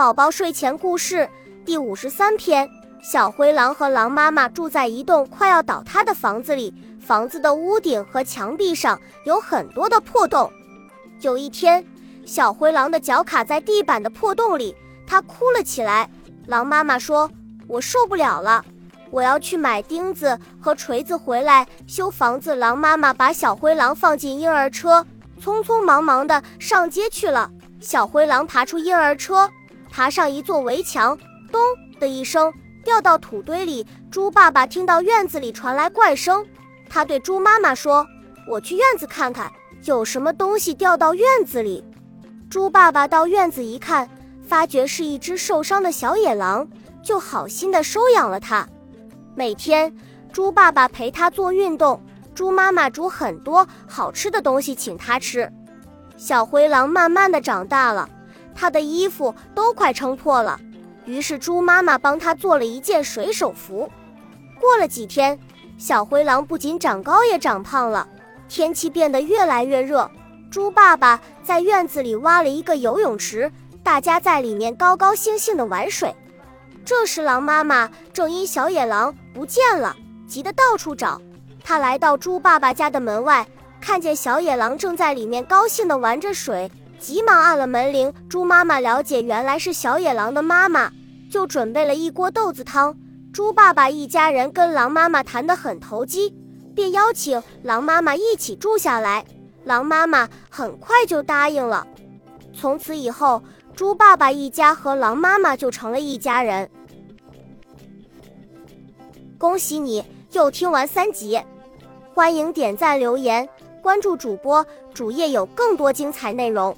宝宝睡前故事第五十三篇：小灰狼和狼妈妈住在一栋快要倒塌的房子里，房子的屋顶和墙壁上有很多的破洞。有一天，小灰狼的脚卡在地板的破洞里，它哭了起来。狼妈妈说：“我受不了了，我要去买钉子和锤子回来修房子。”狼妈妈把小灰狼放进婴儿车，匆匆忙忙地上街去了。小灰狼爬出婴儿车。爬上一座围墙，咚的一声掉到土堆里。猪爸爸听到院子里传来怪声，他对猪妈妈说：“我去院子看看，有什么东西掉到院子里。”猪爸爸到院子一看，发觉是一只受伤的小野狼，就好心的收养了它。每天，猪爸爸陪它做运动，猪妈妈煮很多好吃的东西请它吃。小灰狼慢慢的长大了。他的衣服都快撑破了，于是猪妈妈帮他做了一件水手服。过了几天，小灰狼不仅长高也长胖了。天气变得越来越热，猪爸爸在院子里挖了一个游泳池，大家在里面高高兴兴地玩水。这时，狼妈妈正因小野狼不见了，急得到处找。她来到猪爸爸家的门外，看见小野狼正在里面高兴地玩着水。急忙按了门铃，猪妈妈了解原来是小野狼的妈妈，就准备了一锅豆子汤。猪爸爸一家人跟狼妈妈谈得很投机，便邀请狼妈妈一起住下来。狼妈妈很快就答应了。从此以后，猪爸爸一家和狼妈妈就成了一家人。恭喜你又听完三集，欢迎点赞、留言、关注主播，主页有更多精彩内容。